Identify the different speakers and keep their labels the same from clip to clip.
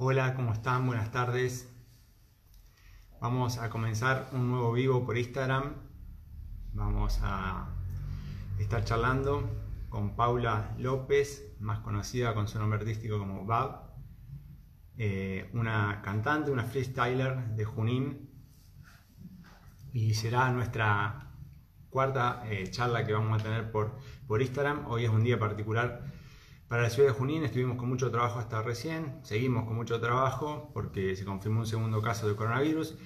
Speaker 1: Hola, ¿cómo están? Buenas tardes. Vamos a comenzar un nuevo vivo por Instagram. Vamos a estar charlando con Paula López, más conocida con su nombre artístico como Bab, eh, una cantante, una freestyler de Junín. Y será nuestra cuarta eh, charla que vamos a tener por, por Instagram. Hoy es un día particular para la ciudad de Junín estuvimos con mucho trabajo hasta recién, seguimos con mucho trabajo porque se confirmó un segundo caso de coronavirus,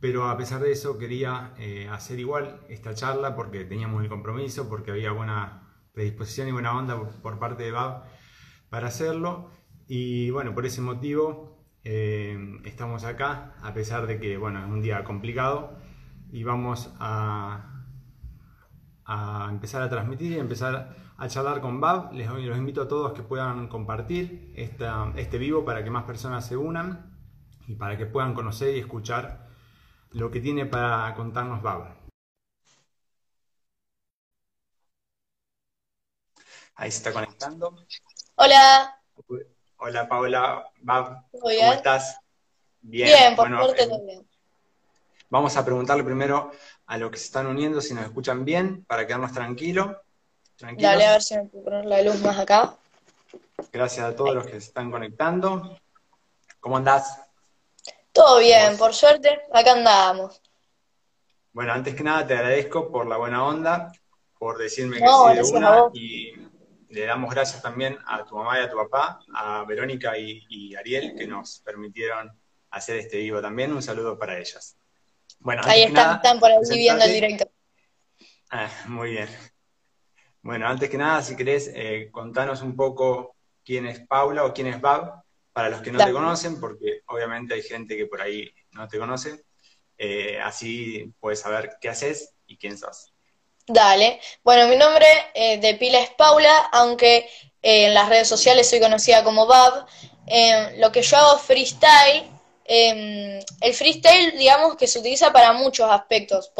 Speaker 1: pero a pesar de eso quería eh, hacer igual esta charla porque teníamos el compromiso, porque había buena predisposición y buena onda por, parte de BAB para hacerlo. Y bueno, por ese motivo eh, estamos acá, a pesar de que bueno, es un día complicado y vamos a, a empezar a transmitir y empezar a charlar con Bab. Les los invito a todos que puedan compartir este vivo para que más personas se unan y para que puedan conocer y escuchar lo que tiene para contarnos Bab. Ahí se está conectando.
Speaker 2: Hola.
Speaker 1: Hola Paula, Bab, ¿cómo estás?
Speaker 2: Bien, bien por suerte
Speaker 1: también. Vamos a preguntarle primero a los que se están uniendo si nos escuchan bien para quedarnos tranquilos.
Speaker 2: Dale a ver si me puedo poner la luz más acá.
Speaker 1: Gracias a todos los que se están conectando. ¿Cómo andás?
Speaker 2: Todo bien, por suerte, acá andamos.
Speaker 1: Bueno, antes que nada te agradezco por la buena onda, por decirme que sí de una y le damos gracias también a tu mamá y a tu papá, a Verónica y, Ariel que nos permitieron hacer este vivo también. Un saludo para ellas.
Speaker 2: Bueno, ahí están, están por ahí viendo el directo.
Speaker 1: Ah, muy bien. Bueno, antes que nada, si querés, eh, contanos un poco quién es Paula o quién es Bab, para los que no te conocen, porque obviamente hay gente que por ahí no te conoce. Eh, así puedes saber qué haces y quién sos.
Speaker 2: Dale. Bueno, mi nombre eh, de pila es Paula, aunque en las redes sociales soy conocida como Bab. lo que yo hago es freestyle Em, el freestyle, digamos que se utiliza para muchos aspectos.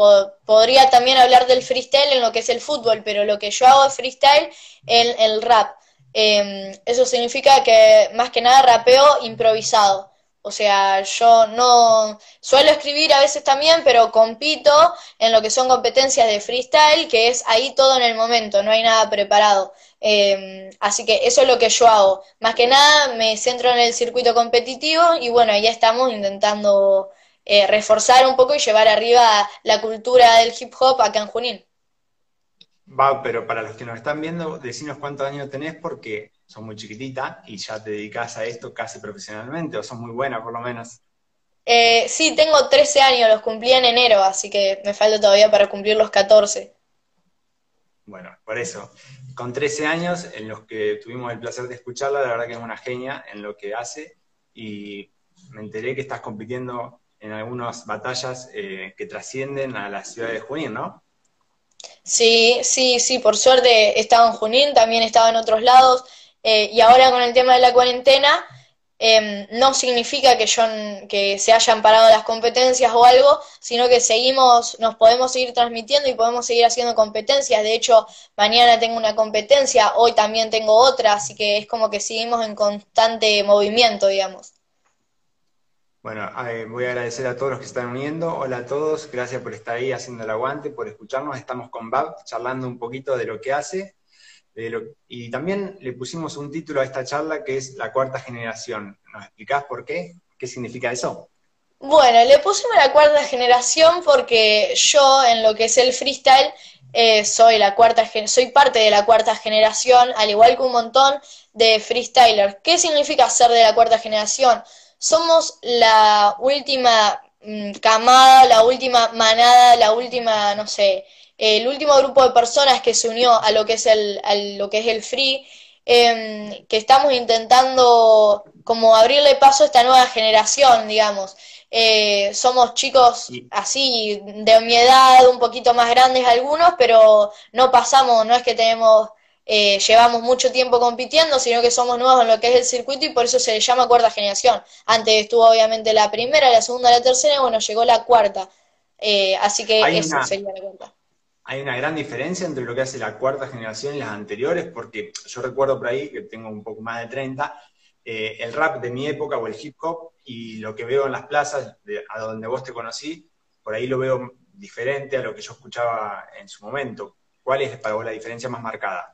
Speaker 2: podría también hablar del freestyle en lo que es el fútbol, pero lo que yo hago es freestyle en el rap. Em, eso significa que más que nada rapeo improvisado. O sea, yo no suelo escribir a veces también, pero compito en lo que son competencias de freestyle, que es ahí todo en el momento, no hay nada preparado. Em, así que eso es lo que yo hago. Más que nada me centro en el circuito competitivo y bueno, ya estamos intentando eh, reforzar un poco y llevar arriba la cultura del hip hop acá en Junín.
Speaker 1: Va, pero para los que nos están viendo, decinos cuántos años tenés porque sos muy chiquitita y ya te dedicas a esto casi profesionalmente, o sos muy buena por lo menos.
Speaker 2: Eh, sí, tengo 13 años, los cumplí en enero, así que me falta todavía para cumplir los 14.
Speaker 1: Bueno, por eso con 13 años, en los que tuvimos el placer de escucharla, la verdad que es una genia en lo que hace y me enteré que estás compitiendo en algunas batallas eh, que trascienden a la ciudad de Junín, ¿no?
Speaker 2: Sí, sí, sí, por suerte he estado en Junín, también he estado en otros lados eh, y ahora con el tema de la cuarentena Em, no significa que, yo, que se hayan parado las competencias o algo, sino que seguimos, nos podemos seguir transmitiendo y podemos seguir haciendo competencias. De hecho, mañana tengo una competencia, hoy también tengo otra, así que es como que seguimos en constante movimiento, digamos.
Speaker 1: Bueno, voy a agradecer a todos los que están uniendo. Hola a todos, gracias por estar ahí haciendo el aguante, por escucharnos. Estamos con Bab charlando un poquito de lo que hace y también le pusimos un título a esta charla que es La Cuarta Generación. ¿Nos explicás por qué? ¿Qué significa eso?
Speaker 2: Bueno, le pusimos la cuarta generación porque yo en lo que es el freestyle eh, soy la cuarta soy parte de la cuarta generación, al igual que un montón de freestylers. ¿Qué significa ser de la cuarta generación? Somos la última mm, camada, la última manada, la última, no sé, el último grupo de personas que se unió a lo que es el, lo que es el free, em, que estamos intentando como abrirle paso a esta nueva generación, digamos. Eh, somos chicos así de mi edad, un poquito más grandes algunos, pero no pasamos, no es que tenemos, eh, llevamos mucho tiempo compitiendo, sino que somos nuevos en lo que es el circuito y por eso se le llama cuarta generación. Antes estuvo obviamente la primera, la segunda, la tercera y bueno, llegó la cuarta. Eh, así que eso sería la cuarta
Speaker 1: hay una gran diferencia entre lo que hace la cuarta generación y las anteriores, porque yo recuerdo por ahí, que tengo un poco más de 30, eh, el rap de mi época o el hip hop y lo que veo en las plazas, a donde vos te conocí, por ahí lo veo diferente a lo que yo escuchaba en su momento. ¿Cuál es para la diferencia más marcada?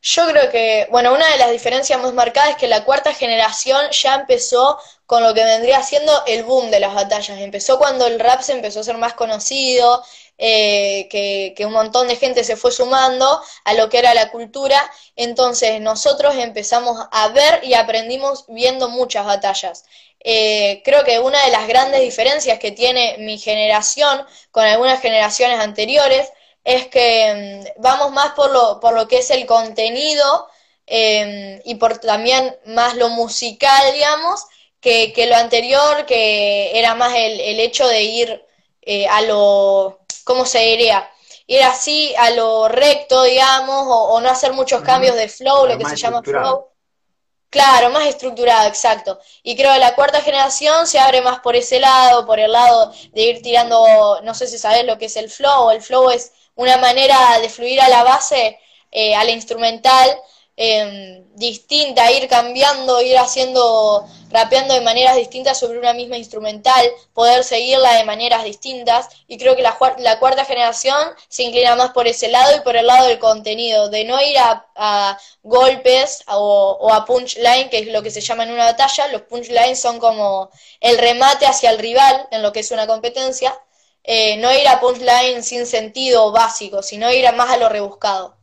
Speaker 2: Yo creo que, bueno, una de las diferencias más marcadas es que la cuarta generación ya empezó con lo que vendría siendo el boom de las batallas. Empezó cuando el rap se empezó a ser más conocido, eh, que, que, un montón de gente se fue sumando a lo que era la cultura. Entonces nosotros empezamos a ver y aprendimos viendo muchas batallas. Eh, creo que una de las grandes diferencias que tiene mi generación con algunas generaciones anteriores es que mm, vamos más por lo, por lo que es el contenido em, y por también más lo musical, digamos, que, lo anterior, que era más el, el hecho de ir eh, a lo, ¿cómo se diría? Ir así a lo recto, digamos, o, no hacer muchos cambios de flow, lo que se llama flow. Claro, más estructurado, exacto. Y creo que la cuarta generación se abre más por ese lado, por el lado de ir tirando, no sé si sabes lo que es el flow, el flow es una manera de fluir a la base, eh, a la instrumental, eh, distinta, ir cambiando, ir haciendo, rapeando de maneras distintas sobre una misma instrumental, poder seguirla de maneras distintas. Y creo que la, la cuarta generación se inclina más por ese lado y por el lado del contenido, de no ir a, golpes o, a punchline, que es lo que se llama en una batalla. Los punchlines son como el remate hacia el rival en lo que es una competencia eh, no ir a punchline sin sentido básico, sino ir a más a lo rebuscado.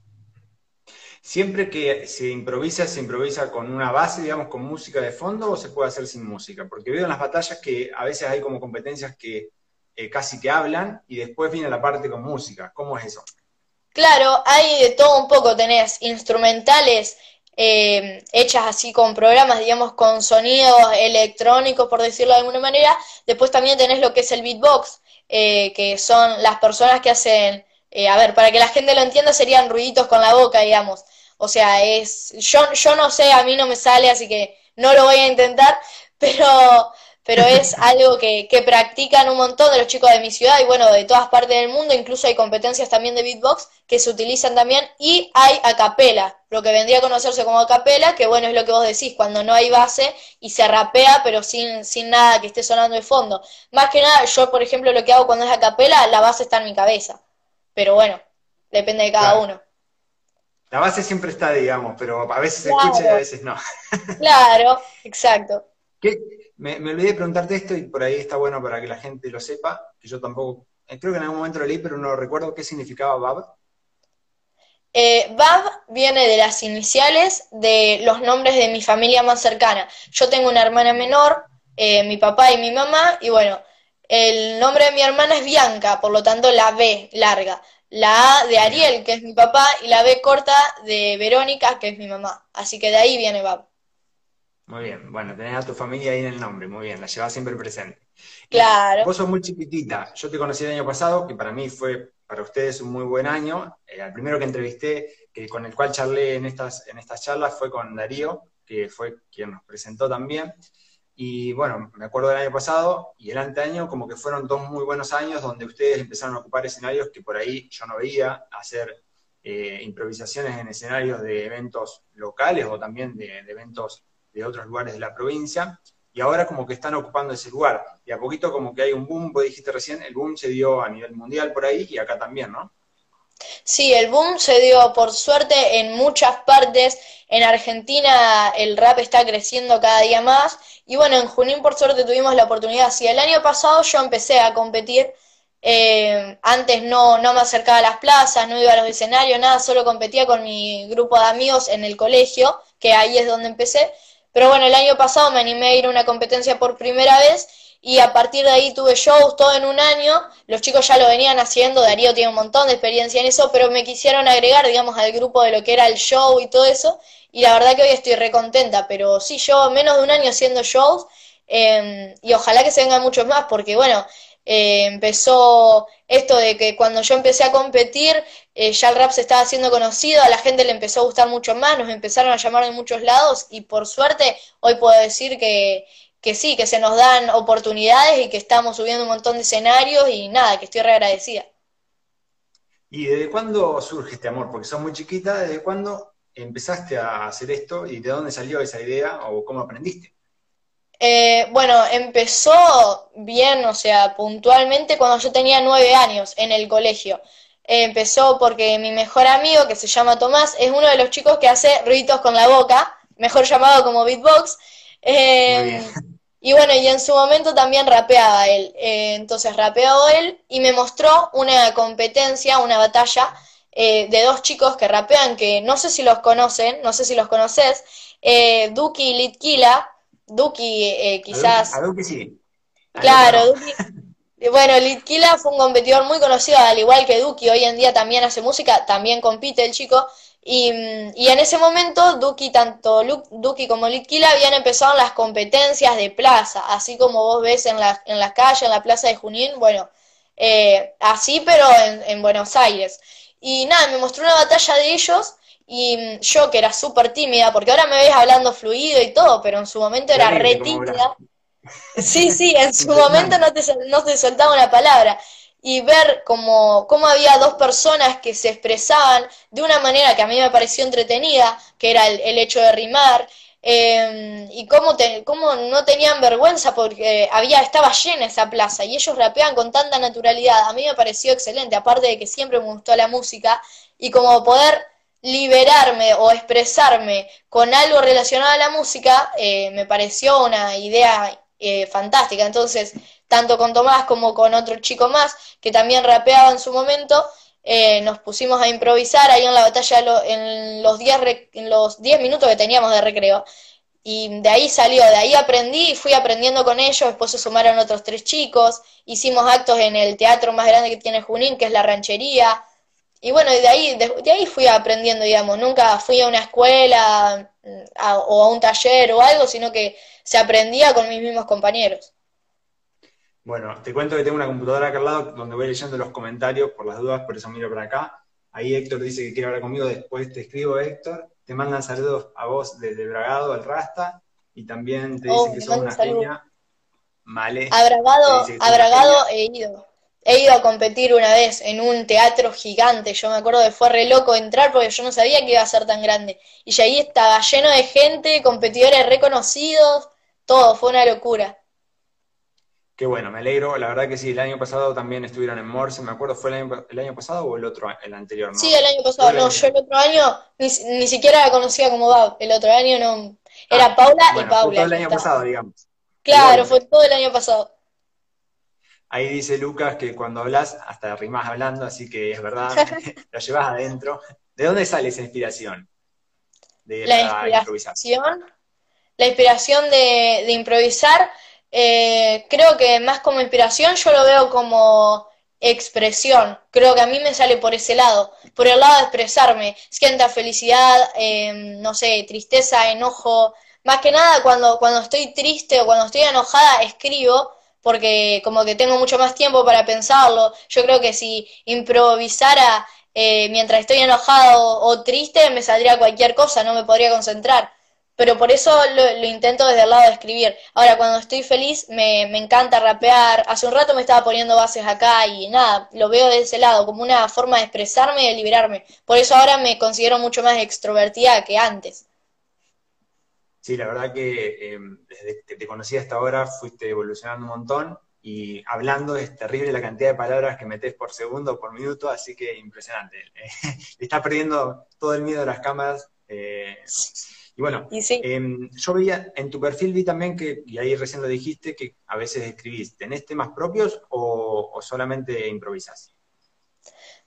Speaker 1: Siempre que se improvisa, se improvisa con una base, digamos, con música de fondo o se puede hacer sin música. Porque veo en las batallas que a veces hay como competencias que eh, casi que hablan y después viene la parte con música. ¿Cómo es eso?
Speaker 2: Claro, hay de todo un poco. Tenés instrumentales eh, hechas así con programas, digamos, con sonidos electrónicos, por decirlo de alguna manera. Después también tenés lo que es el beatbox, eh, que son las personas que hacen, eh, a ver, para que la gente lo entienda, serían ruiditos con la boca, digamos. O sea, es, yo, yo no sé, a mí no me sale, así que no lo voy a intentar, pero pero es algo que, que, practican un montón de los chicos de mi ciudad y bueno, de todas partes del mundo, incluso hay competencias también de beatbox que se utilizan también y hay acapela, lo que vendría a conocerse como acapela, que bueno, es lo que vos decís, cuando no hay base y se rapea pero sin, sin nada que esté sonando de fondo. Más que nada, yo por ejemplo lo que hago cuando es acapela, la base está en mi cabeza, pero bueno, depende de cada uno.
Speaker 1: La base siempre está, digamos, pero a veces se escucha y a veces no.
Speaker 2: claro, exacto.
Speaker 1: ¿Qué, me, olvidé de preguntarte esto y por ahí está bueno para que la gente lo sepa, que yo tampoco, eh, creo que en algún momento lo leí, pero no recuerdo qué significaba Bab.
Speaker 2: Eh, Bab viene de las iniciales de los nombres de mi familia más cercana. Yo tengo una hermana menor, eh, mi papá y mi mamá, y bueno, el nombre de mi hermana es Bianca, por lo tanto la B larga. La A de Ariel, que es mi papá, y la B corta de Verónica, que es mi mamá. Así que de ahí viene Bab.
Speaker 1: Muy bien, bueno, tenés a tu familia ahí en el nombre, muy bien, la llevas siempre presente.
Speaker 2: Claro.
Speaker 1: Vos sos muy chiquitita, yo te conocí el año pasado, que para mí fue para ustedes un muy buen año. el eh, primero que entrevisté, que, con el cual charlé en estas, en estas charlas, fue con Darío, que fue quien nos presentó también. Y bueno, me acuerdo del año pasado y el anteaño, como que fueron dos muy buenos años donde ustedes empezaron a ocupar escenarios que por ahí yo no veía, hacer eh, improvisaciones en escenarios de eventos locales o también de eventos de otros lugares de la provincia, y ahora como que están ocupando ese lugar. Y a poquito como que hay un boom, vos dijiste recién, el boom se dio a nivel mundial por ahí y acá también, ¿no?
Speaker 2: Sí, el boom se dio por suerte en muchas partes. En Argentina el rap está creciendo cada día más. Y bueno, en Junín por suerte tuvimos la oportunidad. Si el año pasado yo empecé a competir, eh, antes no, no me acercaba a las plazas, no iba a los escenarios, nada, solo competía con mi grupo de amigos en el colegio, que ahí es donde empecé. Pero bueno, el año pasado me animé a ir a una competencia por primera vez y a partir de ahí tuve shows todo en un año. Los chicos ya lo venían haciendo, Darío tiene un montón de experiencia en eso, pero me quisieron agregar, digamos, al grupo de lo que era el show y todo eso. Y la verdad que hoy estoy recontenta, pero sí, yo menos de un año haciendo shows em, y ojalá que se vengan muchos más, porque bueno, eh, empezó esto de que cuando yo empecé a competir, eh, ya el rap se estaba haciendo conocido, a la gente le empezó a gustar mucho más, nos empezaron a llamar de muchos lados y por suerte hoy puedo decir que, que sí, que se nos dan oportunidades y que estamos subiendo un montón de escenarios y nada, que estoy re agradecida.
Speaker 1: ¿Y desde cuándo surge este amor? Porque sos muy chiquita, ¿desde cuándo empezaste a hacer esto y de dónde salió esa idea o cómo aprendiste?
Speaker 2: Eh, bueno, empezó bien, o sea, puntualmente cuando yo tenía nueve años en el colegio. empezó porque mi mejor amigo, que se llama Tomás, es uno de los chicos que hace ruidos con la boca, mejor llamado como beatbox. Eh, y bueno, y en su momento también rapeaba él. Eh, entonces rapeaba él y me mostró una competencia, una batalla de dos chicos que rapean, que no sé si los conocen, no sé si los conoces, Duki y Litkila, Duki eh, quizás...
Speaker 1: A Duki, sí.
Speaker 2: claro, Duki... Bueno, Litkila fue un competidor muy conocido, al igual que Duki, hoy en día también hace música, también compite el chico, y, y en ese momento Duki, tanto Duki como Litkila habían empezado las competencias de plaza, así como vos ves en la, en las calles, en la plaza de Junín, bueno, eh, así pero en, en Buenos Aires. Y nada, me mostró una batalla de ellos y mm, yo, que era súper tímida, porque ahora me ves hablando fluido y todo, pero en su momento era re tímida. Sí, sí, en su momento no te, no te soltaba una palabra. Y ver cómo, cómo había dos personas que se expresaban de una manera que a mí me pareció entretenida, que era el, hecho de rimar, em, y cómo, cómo no tenían vergüenza porque había, estaba llena esa plaza y ellos rapeaban con tanta naturalidad. A mí me pareció excelente, aparte de que siempre me gustó la música, y como poder liberarme o expresarme con algo relacionado a la música, eh, me pareció una idea eh, fantástica. Entonces, tanto con Tomás como con otro chico más, que también rapeaba en su momento, eh, nos pusimos a improvisar ahí en la batalla en los 10 en los minutos que teníamos de recreo. Y de ahí salió, de ahí aprendí y fui aprendiendo con ellos, después se sumaron otros tres chicos, hicimos actos en el teatro más grande que tiene Junín, que es la ranchería, y bueno, de ahí, de, ahí fui aprendiendo, digamos, nunca fui a una escuela o a un taller o algo, sino que se aprendía con mis mismos compañeros.
Speaker 1: Bueno, te cuento que tengo una computadora acá al lado donde voy leyendo los comentarios por las dudas, por eso miro para acá. Ahí Héctor dice que quiere hablar conmigo, después te escribo Héctor. Te mandan saludos a vos desde Bragado, al Rasta, y también te dicen oh, que sos una genia. Male.
Speaker 2: A Bragado, a Bragado he ido. He ido a competir una vez en un teatro gigante, yo me acuerdo que fue re loco entrar porque yo no sabía que iba a ser tan grande. Y ahí estaba lleno de gente, competidores reconocidos, todo, fue una locura.
Speaker 1: Qué bueno, me alegro. La verdad que sí, el año pasado también estuvieron en Morse, me acuerdo, ¿fue el año, pasado o el otro, el anterior?
Speaker 2: Sí, el año pasado, no, yo el otro año ni, siquiera la conocía como Bab, el otro año no, era ah, Paula y Paula. Fue
Speaker 1: todo el año pasado, digamos.
Speaker 2: Claro, fue todo el año pasado.
Speaker 1: Ahí dice Lucas que cuando hablas, hasta rimás hablando, así que es verdad, lo llevas adentro. ¿De dónde sale esa inspiración?
Speaker 2: De la, inspiración. La inspiración de, improvisar, eh, creo que más como inspiración yo lo veo como expresión. Creo que a mí me sale por ese lado, por el lado de expresarme. Sienta felicidad, em, no sé, tristeza, enojo. Más que nada cuando, cuando estoy triste o cuando estoy enojada, escribo porque como que tengo mucho más tiempo para pensarlo. Yo creo que si improvisara eh, mientras estoy enojado o triste, me saldría cualquier cosa, no me podría concentrar. Pero por eso lo, intento desde el lado de escribir. Ahora, cuando estoy feliz, me, me encanta rapear. Hace un rato me estaba poniendo bases acá y nada, lo veo de ese lado, como una forma de expresarme y de liberarme. Por eso ahora me considero mucho más extrovertida que antes.
Speaker 1: Sí, la verdad que em, desde que te conocí hasta ahora fuiste evolucionando un montón y hablando es terrible la cantidad de palabras que metes por segundo o por minuto, así que impresionante. Estás perdiendo todo el miedo de las cámaras. Eh, y bueno, em, yo veía en tu perfil vi también que, y ahí recién lo dijiste, que a veces escribís, ¿tenés temas propios o, o solamente improvisas?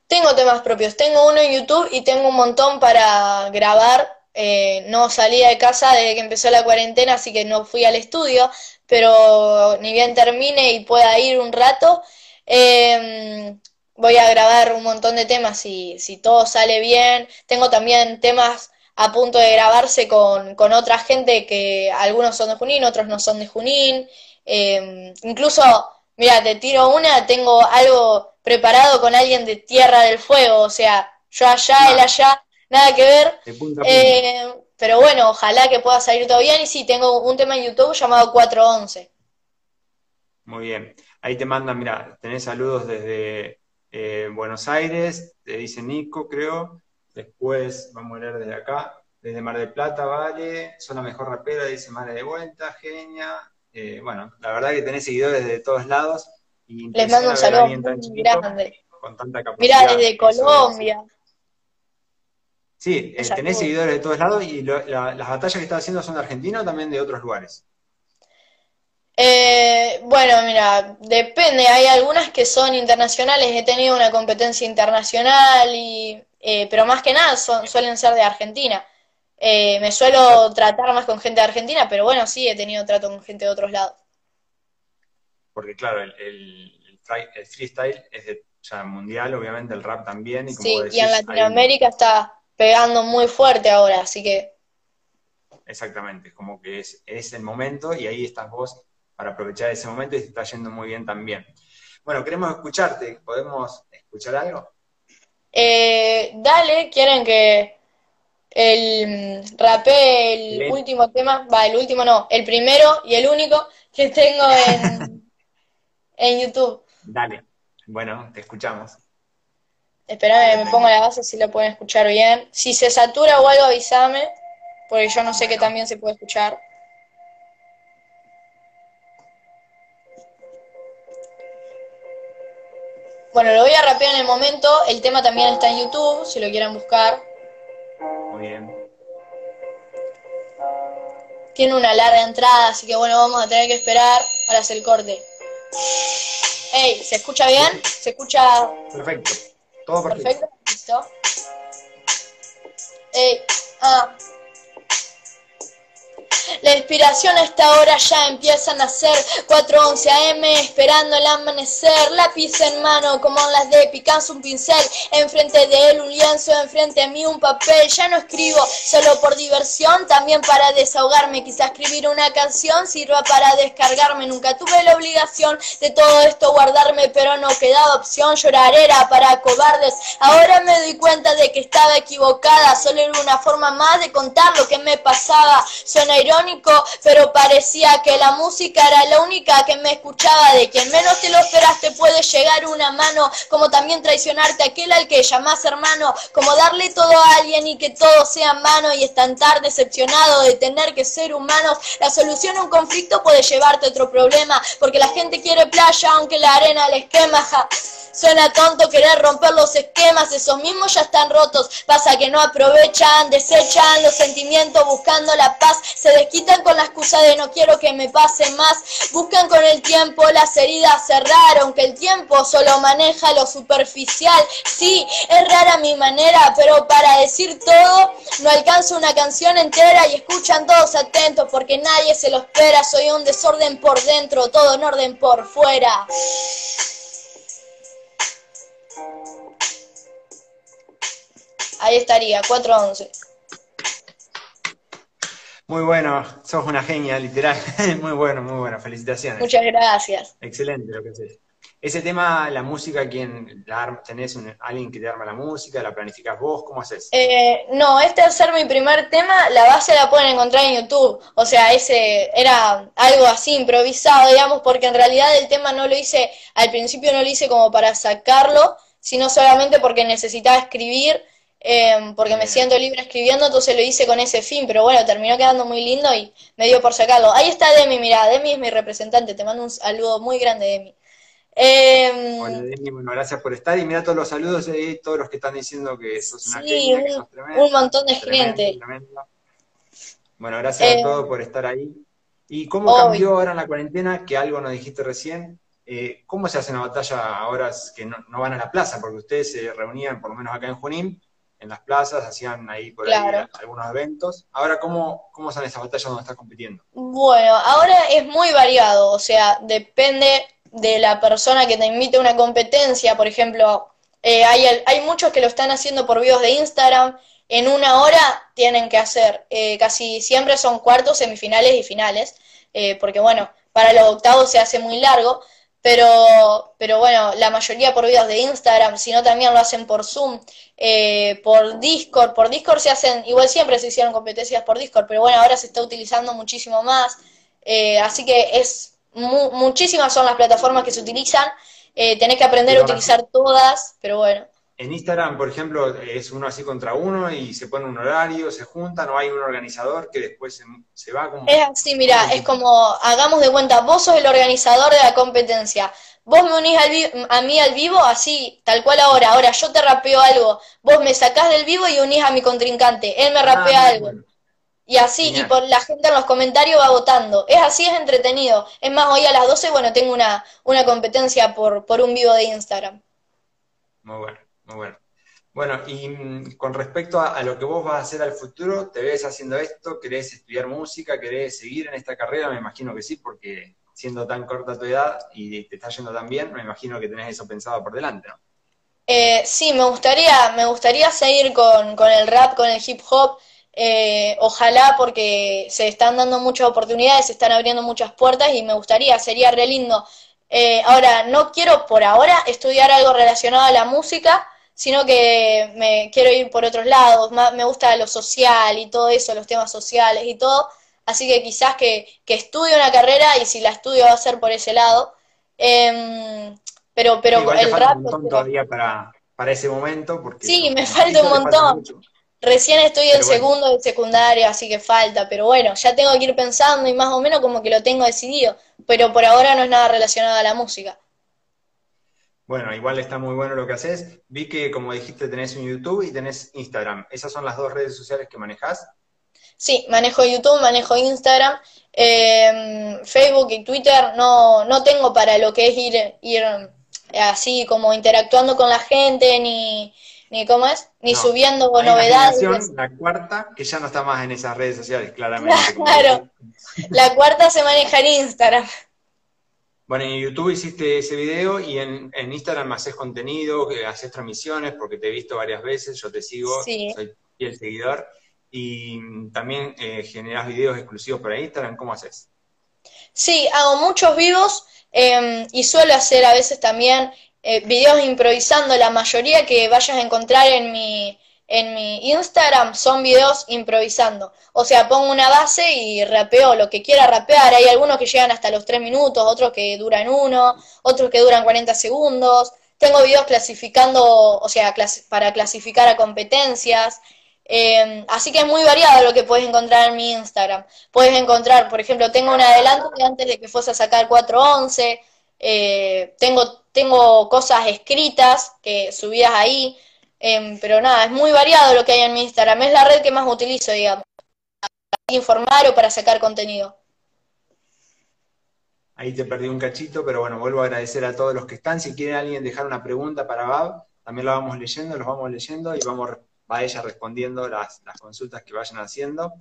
Speaker 2: Tengo temas propios, tengo uno en YouTube y tengo un montón para grabar eh, no salía de casa desde que empezó la cuarentena, así que no fui al estudio, pero ni bien termine y pueda ir un rato, em, voy a grabar un montón de temas y si todo sale bien. Tengo también temas a punto de grabarse con, otra gente que algunos son de Junín, otros no son de Junín. Em, incluso, mira, te tiro una, tengo algo preparado con alguien de Tierra del Fuego, o sea, yo allá, él allá, nada que ver. Eh, pero bueno, ojalá que pueda salir todo bien. Y sí, tengo un tema en YouTube llamado 411.
Speaker 1: Muy bien. Ahí te mandan, mira, tenés saludos desde eh, Buenos Aires, te dice Nico, creo. Después, vamos a leer desde acá. Desde Mar del Plata, vale. Son la mejor rapera, dice Mare de Vuelta, genia. Eh, bueno, la verdad que tenés seguidores de todos lados.
Speaker 2: Y Les mando un saludo muy grande. Con tanta capacidad. Mirá, desde Colombia.
Speaker 1: Sí, eh, tenés seguidores de todos lados y las batallas que estás haciendo son de Argentina o también de otros lugares.
Speaker 2: Eh, bueno, mira, depende. Hay algunas que son internacionales. He tenido una competencia internacional y, eh, pero más que nada son, suelen ser de Argentina. me suelo tratar más con gente de Argentina, pero bueno, sí he tenido trato con gente de otros lados.
Speaker 1: Porque claro, el, freestyle es de, mundial, obviamente el rap también.
Speaker 2: Y sí, y en Latinoamérica está pegando muy fuerte ahora, así que...
Speaker 1: Exactamente, como que es, es el momento y ahí estás vos para aprovechar ese momento y te está yendo muy bien también. Bueno, queremos escucharte, ¿podemos escuchar algo?
Speaker 2: Eh, dale, quieren que el rapé el último tema, va, el último no, el primero y el único que tengo en, en YouTube.
Speaker 1: Dale, bueno, te escuchamos.
Speaker 2: Espérame, me pongo la base si lo pueden escuchar bien. Si se satura o algo, avísame, porque yo no sé que también se puede escuchar. Bueno, lo voy a rapear en el momento. El tema también está en YouTube, si lo quieren buscar.
Speaker 1: Muy bien.
Speaker 2: Tiene una larga entrada, así que bueno, vamos a tener que esperar para hacer el corte. Ey, ¿se escucha bien? ¿Se escucha?
Speaker 1: Perfecto. Todo perfecto. Perfecto, listo.
Speaker 2: Ey, ah. La inspiración a esta hora ya empieza a nacer. 4.11 AM esperando el amanecer. Lápiz en mano como las de Picasso, un pincel. Enfrente de él un lienzo, enfrente a mí un papel. Ya no escribo solo por diversión, también para desahogarme. Quizá escribir una canción sirva para descargarme. Nunca tuve la obligación de todo esto guardarme, pero no quedaba opción. Llorar era para cobardes. Ahora me doy cuenta de que estaba equivocada. Solo era una forma más de contar lo que me pasaba. Suena irónico pero parecía que la música era la única que me escuchaba. De quien menos te lo esperas te puede llegar una mano, como también traicionarte aquel al que llamas hermano, como darle todo a alguien y que todo sea en mano y estar decepcionado de tener que ser humanos. La solución a un conflicto puede llevarte a otro problema, porque la gente quiere playa aunque la arena les quema. Suena tonto querer romper los esquemas, esos mismos ya están rotos. Pasa que no aprovechan, desechan los sentimientos buscando la paz. Se desquitan con la excusa de no quiero que me pase más. Buscan con el tiempo las heridas cerrar, aunque el tiempo solo maneja lo superficial. Sí, es rara mi manera, pero para decir todo no alcanzo una canción entera y escuchan todos atentos porque nadie se lo espera. Soy un desorden por dentro, todo en orden por fuera. Ahí estaría, 4-11.
Speaker 1: Muy bueno, sos una genia, literal. muy bueno, muy bueno, felicitaciones.
Speaker 2: Muchas gracias.
Speaker 1: Excelente lo que haces. Ese tema, la música, ¿quién la ¿Tenés alguien que te arma la música? ¿La planificas vos? ¿Cómo haces?
Speaker 2: Eh, no, este al ser mi primer tema, la base la pueden encontrar en YouTube. O sea, ese era algo así improvisado, digamos, porque en realidad el tema no lo hice, al principio no lo hice como para sacarlo, sino solamente porque necesitaba escribir Em, porque me siento libre escribiendo, entonces lo hice con ese fin, pero bueno, terminó quedando muy lindo y me dio por sacarlo. Ahí está Demi, mira, Demi es mi representante, te mando un saludo muy grande, Demi.
Speaker 1: Eh, Hola, Demi, bueno, gracias por estar y mira todos los saludos de todos los que están diciendo que sos una sí,
Speaker 2: un, que sos tremenda, un montón de gente.
Speaker 1: Bueno, gracias a em, todos por estar ahí. ¿Y cómo cambió ahora en la cuarentena? Que algo nos dijiste recién. Eh, ¿Cómo se hace una batalla ahora que no, no, van a la plaza? Porque ustedes se reunían, por lo menos acá en Junín, en las plazas, hacían ahí por ahí algunos eventos. Ahora, ¿cómo, ¿cómo son esas batallas donde estás compitiendo?
Speaker 2: Bueno, ahora es muy variado, o sea, depende de la persona que te invite a una competencia, por ejemplo, eh, hay, hay muchos que lo están haciendo por videos de Instagram, en una hora tienen que hacer, eh, casi siempre son cuartos, semifinales y finales, eh, porque bueno, para los octavos se hace muy largo, pero, pero bueno, la mayoría por videos de Instagram, sino también lo hacen por Zoom, eh, por Discord. Por Discord se hacen, igual siempre se hicieron competencias por Discord, pero bueno, ahora se está utilizando muchísimo más. Eh, así que es muchísimas son las plataformas que se utilizan. Eh, tenés que aprender a utilizar todas, pero bueno.
Speaker 1: En Instagram, por ejemplo, es uno así contra uno y se pone un horario, se juntan, no hay un organizador que después se, va como...
Speaker 2: Es así, mira, es como, hagamos de cuenta, vos sos el organizador de la competencia. Vos me unís a mí al vivo así, tal cual ahora. Ahora yo te rapeo algo, vos me sacás del vivo y unís a mi contrincante. Él me rapea ah, algo. Y así, y por la gente en los comentarios va votando. Es así, es entretenido. Es más, hoy a las 12, bueno, tengo una, una competencia por, por un vivo de Instagram.
Speaker 1: Muy bueno, muy bueno. Bueno, y mm, con respecto a, lo que vos vas a hacer al futuro, ¿te ves haciendo esto? ¿Querés estudiar música? ¿Querés seguir en esta carrera? Me imagino que sí, porque siendo tan corta tu edad y te está yendo tan bien, me imagino que tenés eso pensado por delante, ¿no?
Speaker 2: Eh, sí, me gustaría, me gustaría seguir con, con el rap, con el hip hop. Eh, ojalá porque se están dando muchas oportunidades, se están abriendo muchas puertas y me gustaría, sería re lindo. Eh, ahora, no quiero por ahora estudiar algo relacionado a la música, sino que me quiero ir por otros lados, me gusta lo social y todo eso, los temas sociales y todo, así que quizás que, que estudie una carrera y si la estudio va a ser por ese lado. Em, pero pero
Speaker 1: el rap... Un montón todavía para, para ese momento, porque...
Speaker 2: Sí, me falta un montón. Recién estoy en segundo de secundaria, así que falta, pero bueno, ya tengo que ir pensando y más o menos como que lo tengo decidido, pero por ahora no es nada relacionado a la música.
Speaker 1: Bueno, igual está muy bueno lo que haces. Vi que, como dijiste, tenés un YouTube y tenés Instagram. ¿Esas son las dos redes sociales que manejas?
Speaker 2: Sí, manejo YouTube, manejo Instagram, em, Facebook y Twitter. No, no tengo para lo que es ir, ir así como interactuando con la gente ni, ni cómo es, ni subiendo novedades.
Speaker 1: La cuarta, que ya no está más en esas redes sociales, claramente.
Speaker 2: claro, la cuarta se maneja en Instagram.
Speaker 1: Bueno, en YouTube hiciste ese video y en, en Instagram haces contenido, haces transmisiones, porque te he visto varias veces, yo te sigo, soy el seguidor, y también eh, generas videos exclusivos para Instagram, ¿cómo haces?
Speaker 2: Sí, hago muchos vivos em, y suelo hacer a veces también eh, videos improvisando, la mayoría que vayas a encontrar en mi, en mi Instagram son videos improvisando. O sea, pongo una base y rapeo lo que quiera rapear. Hay algunos que llegan hasta los 3 minutos, otros que duran uno, otros que duran 40 segundos. Tengo videos clasificando, o sea, para clasificar a competencias. Em, así que es muy variado lo que puedes encontrar en mi Instagram. Puedes encontrar, por ejemplo, tengo un adelanto de antes de que fuese a sacar 411. Eh, tengo tengo cosas escritas que subidas ahí, em, pero nada, es muy variado lo que hay en mi Instagram. Es la red que más utilizo, digamos, para informar o para sacar contenido.
Speaker 1: Ahí te perdí un cachito, pero bueno, vuelvo a agradecer a todos los que están. Si quiere alguien dejar una pregunta para Bab, también la vamos leyendo, los vamos leyendo y vamos va ella respondiendo las, consultas que vayan haciendo.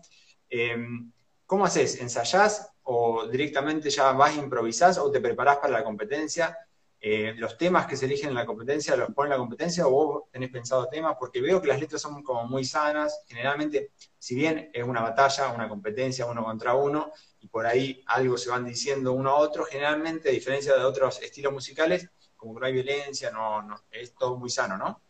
Speaker 1: Em, ¿Cómo haces? ¿Ensayás o directamente ya vas improvisás o te preparás para la competencia? Eh, los temas que se eligen en la competencia los ponen en la competencia o vos tenés pensado temas, porque veo que las letras son como muy sanas, generalmente, si bien es una batalla, una competencia uno contra uno, y por ahí algo se van diciendo uno a otro, generalmente, a diferencia de otros estilos musicales, como que no hay violencia, no, no, es todo muy sano, ¿no?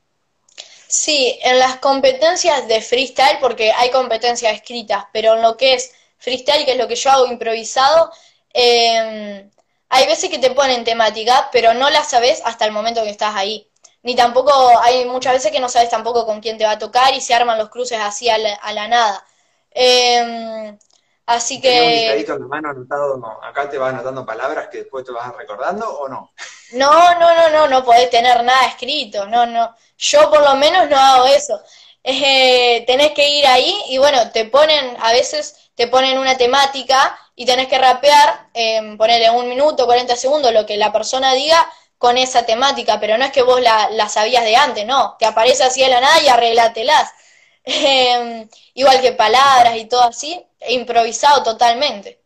Speaker 2: Sí, en las competencias de freestyle, porque hay competencias escritas, pero en lo que es freestyle, que es lo que yo hago improvisado, eh, hay veces que te ponen temática, pero no la sabes hasta el momento que estás ahí. Ni tampoco, hay muchas veces que no sabes tampoco con quién te va a tocar y se arman los cruces así a la, nada. Em, así que...
Speaker 1: Un en la mano anotado, no. Acá te vas anotando palabras que después te vas recordando o no.
Speaker 2: No, no, no, no, no podés tener nada escrito, no, no. Yo por lo menos no hago eso. Eh, tenés que ir ahí y bueno, te ponen, a veces te ponen una temática y tenés que rapear, eh, ponerle un minuto, 40 segundos, lo que la persona diga con esa temática, pero no es que vos la, sabías de antes, no, te aparece así de la nada y arreglátelas. Em, igual que palabras y todo así, improvisado totalmente.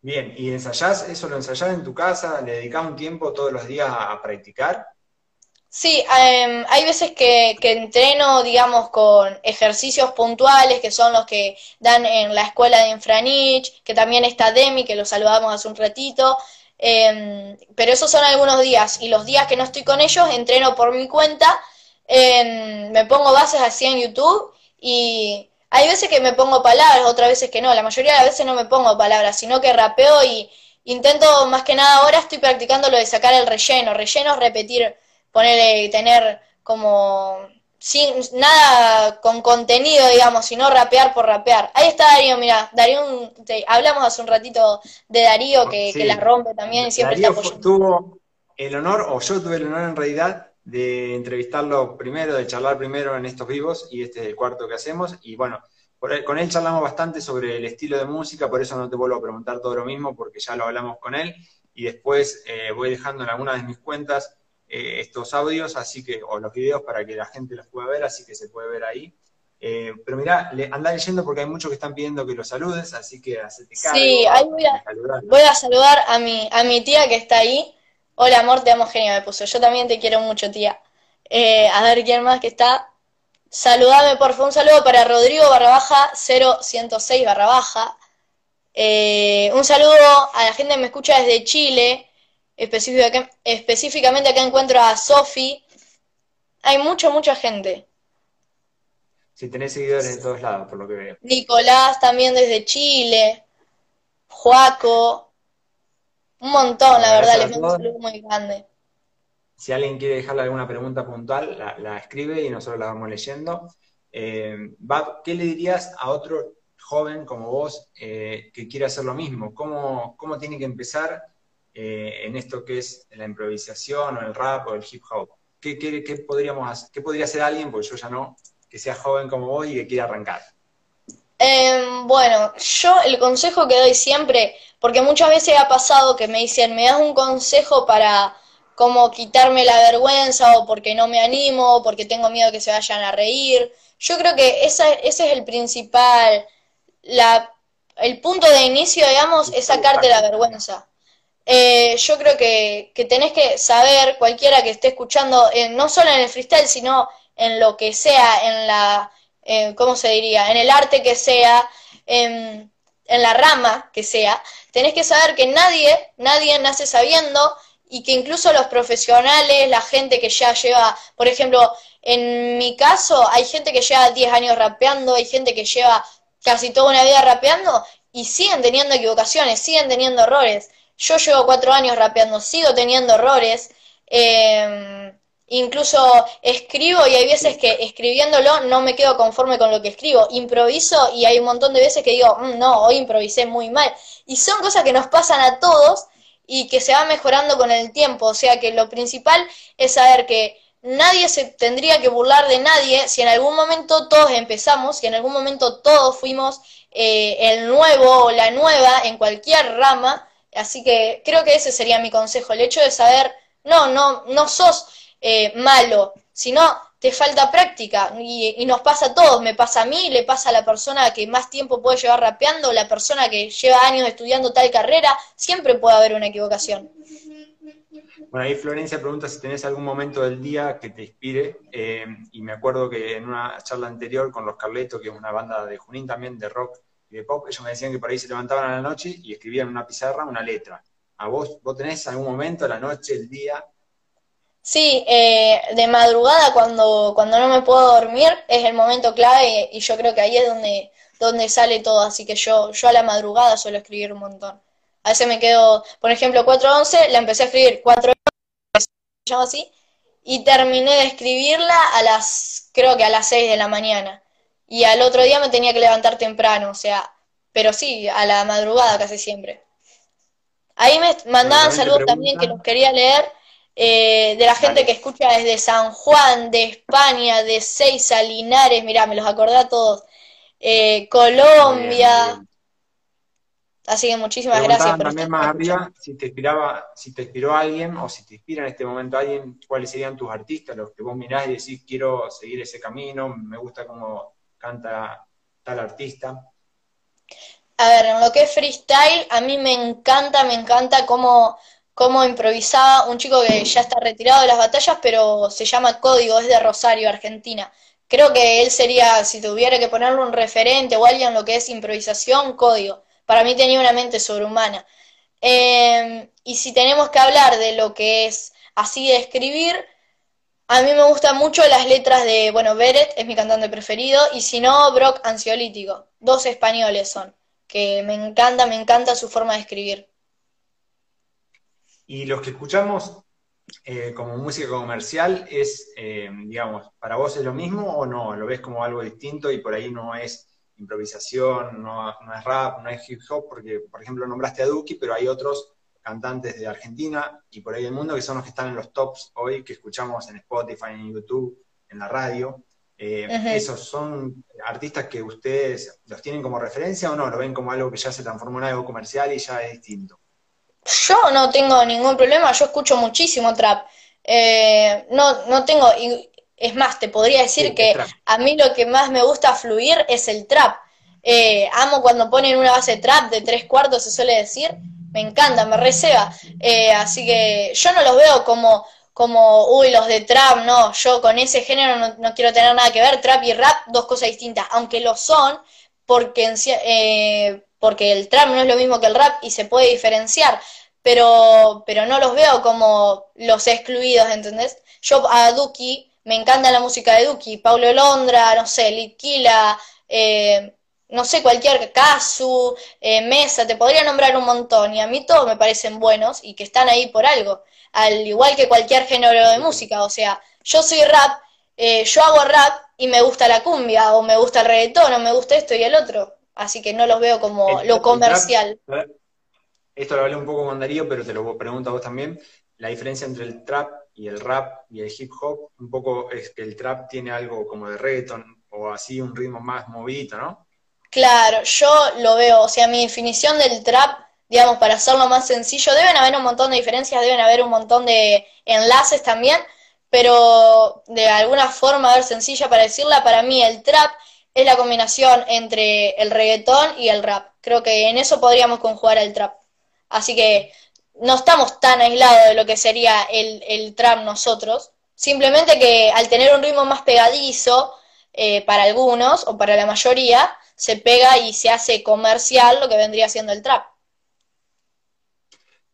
Speaker 1: Bien, ¿y ensayás? ¿Eso lo ensayás en tu casa? ¿Le dedicás un tiempo todos los días a practicar?
Speaker 2: Sí, em, hay veces que, entreno, digamos, con ejercicios puntuales, que son los que dan en la escuela de Infranich, que también está Demi, que lo saludamos hace un ratito, em, pero esos son algunos días, y los días que no estoy con ellos, entreno por mi cuenta, em, me pongo bases así en YouTube, y hay veces que me pongo palabras, otras veces que no, la mayoría de las veces no me pongo palabras, sino que rapeo y intento, más que nada ahora estoy practicando lo de sacar el relleno, relleno es repetir ponerle, tener como sin nada con contenido, digamos, sino rapear por rapear. Ahí está Darío, mira, Darío, hablamos hace un ratito de Darío que, la rompe también siempre
Speaker 1: Darío tuvo el honor, o yo tuve el honor en realidad, de entrevistarlo primero, de charlar primero en estos vivos, y este es el cuarto que hacemos, y bueno, con él charlamos bastante sobre el estilo de música, por eso no te vuelvo a preguntar todo lo mismo, porque ya lo hablamos con él, y después eh, voy dejando en algunas de mis cuentas eh, estos audios, así que, o los videos para que la gente los pueda ver, así que se puede ver ahí. Eh, pero mira, anda leyendo porque hay muchos que están pidiendo que los saludes, así que hacete cargo.
Speaker 2: Sí, ahí voy a, voy a saludar a mi, a mi tía que está ahí. Hola amor, te amo genio, me puso. Yo también te quiero mucho, tía. Eh, a ver quién más que está. Saludame, por favor. Un saludo para Rodrigo barra baja 0106 barra baja. un saludo a la gente que me escucha desde Chile específicamente acá encuentro a Sofi. Hay mucha, mucha gente.
Speaker 1: Si tenés seguidores de todos lados, por lo que veo.
Speaker 2: Nicolás también desde Chile. Juaco. Un montón, la verdad, les mando un saludo muy grande.
Speaker 1: Si alguien quiere dejarle alguna pregunta puntual, la, escribe y nosotros la vamos leyendo. Eh, ¿qué le dirías a otro joven como vos eh, que quiere hacer lo mismo? ¿Cómo, ¿Cómo tiene que empezar eh, en esto que es la improvisación o el rap o el hip hop? ¿Qué, podríamos hacer? ¿Qué podría hacer alguien, porque yo ya no, que sea joven como vos y que quiera arrancar?
Speaker 2: Em, bueno, yo el consejo que doy siempre, porque muchas veces ha pasado que me dicen, me das un consejo para como quitarme la vergüenza o porque no me animo o porque tengo miedo que se vayan a reír. Yo creo que ese es el principal, la, el punto de inicio, digamos, es sacarte la vergüenza. Eh, yo creo que, que, tenés que saber, cualquiera que esté escuchando, eh, no solo en el freestyle, sino en lo que sea, en la, eh, ¿cómo se diría? En el arte que sea, en, en, la rama que sea, tenés que saber que nadie, nadie nace sabiendo y que incluso los profesionales, la gente que ya lleva, por ejemplo, en mi caso, hay gente que lleva 10 años rapeando, hay gente que lleva casi toda una vida rapeando y siguen teniendo equivocaciones, siguen teniendo errores. Yo llevo cuatro años rapeando, sigo teniendo errores. Em, incluso escribo y hay veces que escribiéndolo no me quedo conforme con lo que escribo. Improviso y hay un montón de veces que digo, mm, no, hoy improvisé muy mal. Y son cosas que nos pasan a todos y que se va mejorando con el tiempo. O sea que lo principal es saber que nadie se tendría que burlar de nadie si en algún momento todos empezamos, si en algún momento todos fuimos eh, el nuevo o la nueva en cualquier rama Así que creo que ese sería mi consejo, el hecho de saber, no, no, no sos eh, malo, sino te falta práctica y, nos pasa a todos, me pasa a mí, le pasa a la persona que más tiempo puede llevar rapeando, la persona que lleva años estudiando tal carrera, siempre puede haber una equivocación.
Speaker 1: Bueno, ahí Florencia pregunta si tenés algún momento del día que te inspire, eh, y me acuerdo que en una charla anterior con Los Carletos, que es una banda de Junín también, de rock, ellos me decían que por ahí se levantaban a la noche y escribían una pizarra una letra. ¿A vos, vos tenés algún momento, la noche, el día?
Speaker 2: Sí, eh, de madrugada cuando, cuando no me puedo dormir es el momento clave y, yo creo que ahí es donde, donde sale todo, así que yo, yo a la madrugada suelo escribir un montón. A veces me quedo, por ejemplo, 4.11, la empecé a escribir 4.11, así, y terminé de escribirla a las, creo que a las 6 de la mañana y al otro día me tenía que levantar temprano, o sea, pero sí, a la madrugada casi siempre. Ahí me mandaban saludos también que los quería leer eh, de la gente que escucha desde San Juan, de España, de Seiza, Linares, mirá, me los acordé a todos, eh, Colombia. Así que muchísimas gracias.
Speaker 1: Por también más arriba, si te inspiraba, si te inspiró alguien o si te inspira en este momento alguien, cuáles serían tus artistas, los que vos mirás y decís quiero seguir ese camino, me gusta cómo canta tal artista?
Speaker 2: A ver, en lo que es freestyle, a mí me encanta, me encanta cómo, cómo improvisaba un chico que ya está retirado de las batallas, pero se llama Código, es de Rosario, Argentina. Creo que él sería, si tuviera que ponerle un referente o alguien en lo que es improvisación, Código. Para mí tenía una mente sobrehumana. Em, y si tenemos que hablar de lo que es así de escribir, a mí me gustan mucho las letras de, bueno, Beret es mi cantante preferido, y si no, Brock Ansiolítico. Dos españoles son, que me encanta, me encanta su forma de escribir.
Speaker 1: Y los que escuchamos eh, como música comercial es, eh, digamos, para vos es lo mismo o no? ¿Lo ves como algo distinto y por ahí no es improvisación, no, es rap, no es hip hop? Porque, por ejemplo, nombraste a Duki, pero hay otros cantantes de Argentina y por ahí del mundo que son los que están en los tops hoy, que escuchamos en Spotify, en YouTube, en la radio. Eh, ¿Esos son artistas que ustedes los tienen como referencia o no? ¿Lo ven como algo que ya se transformó en algo comercial y ya es distinto?
Speaker 2: Yo no tengo ningún problema, yo escucho muchísimo trap. Eh, no, no tengo, es más, te podría decir que a mí lo que más me gusta fluir es el trap. Eh, amo cuando ponen una base trap de tres cuartos, se suele decir. Me encanta, me receba. Eh, así que yo no los veo como, como, uy, los de trap, no. Yo con ese género no, no quiero tener nada que ver. Trap y rap, dos cosas distintas. Aunque lo son, porque eh, porque el trap no es lo mismo que el rap y se puede diferenciar, pero, pero no los veo como los excluidos, ¿entendés? Yo a Duki, me encanta la música de Duki, Paulo Londra, no sé, Litquila, eh, no sé, cualquier caso, eh, Mesa, te podría nombrar un montón, y a mí todos me parecen buenos y que están ahí por algo, al igual que cualquier género de música, o sea, yo soy rap, eh, yo hago rap y me gusta la cumbia, o me gusta el reggaetón, o me gusta esto y el otro, así que no los veo como lo comercial.
Speaker 1: esto lo hablé un poco con Darío, pero te lo pregunto a vos también. La diferencia entre el trap y el rap y el hip hop, un poco es que el trap tiene algo como de reggaeton o así, un ritmo más movidito, ¿no?
Speaker 2: Claro, yo lo veo, o sea, mi definición del trap, digamos, para hacerlo más sencillo, deben haber un montón de diferencias, deben haber un montón de enlaces también, pero de alguna forma, a ver, sencilla para decirla, para mí el trap es la combinación entre el reggaetón y el rap. Creo que en eso podríamos conjugar el trap. Así que no estamos tan aislados de lo que sería el, trap nosotros. Simplemente que al tener un ritmo más pegadizo, eh, para algunos o para la mayoría, se pega y se hace comercial lo que vendría siendo el trap.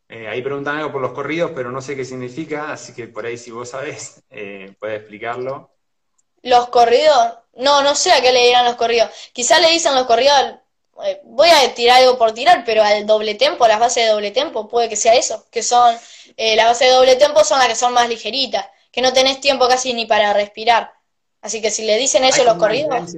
Speaker 1: Eh, ahí preguntan algo por los corridos, pero no sé qué significa, así que por ahí si vos sabés, eh, puedes explicarlo.
Speaker 2: Los corridos, no, no sé a qué le dirán los corridos. Quizá le dicen los corridos, eh, voy a tirar algo por tirar, pero al doble tempo, las bases de doble tempo, puede que sea eso, que son, las bases de doble tempo son las que son más ligeritas, que no tenés tiempo casi ni para respirar. Así que si le dicen eso los corridos...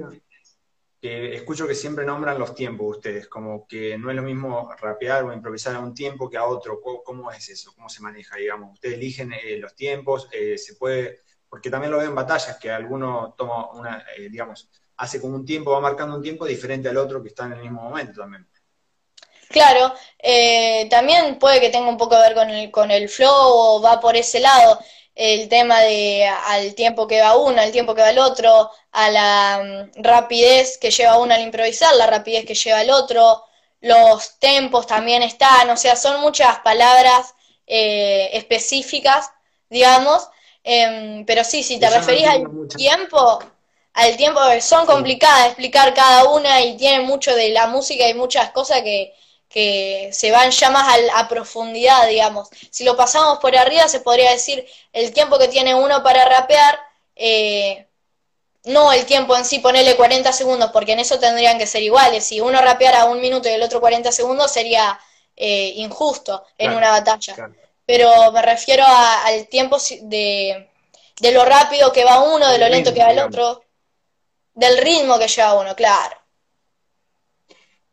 Speaker 1: escucho que siempre nombran los tiempos ustedes, como que no es lo mismo rapear o improvisar a un tiempo que a otro. ¿Cómo, es eso? ¿Cómo se maneja, digamos? ¿Ustedes eligen eh, los tiempos? ¿Se puede porque también lo veo en batallas, que alguno toma una, eh, digamos, hace como un tiempo, va marcando un tiempo diferente al otro que está en el mismo momento también.
Speaker 2: Claro, eh, también puede que tenga un poco que ver con el, con el flow o va por ese lado, el tema de al tiempo que va uno, al tiempo que va el otro, a la mm, rapidez que lleva uno al improvisar, la rapidez que lleva el otro, los tempos también están, o sea, son muchas palabras eh, específicas, digamos, Em, pero sí, si te referís al tiempo, al tiempo, son complicadas de explicar cada una y tienen mucho de la música y muchas cosas que, se van ya más a, profundidad, digamos. Si lo pasamos por arriba, se podría decir el tiempo que tiene uno para rapear, eh, no el tiempo en sí, ponerle 40 segundos, porque en eso tendrían que ser iguales. Si uno rapeara un minuto y el otro 40 segundos, sería eh, injusto en una batalla pero me refiero al tiempo de, lo rápido que va uno, de lo lento que va el otro, del ritmo que lleva uno, claro.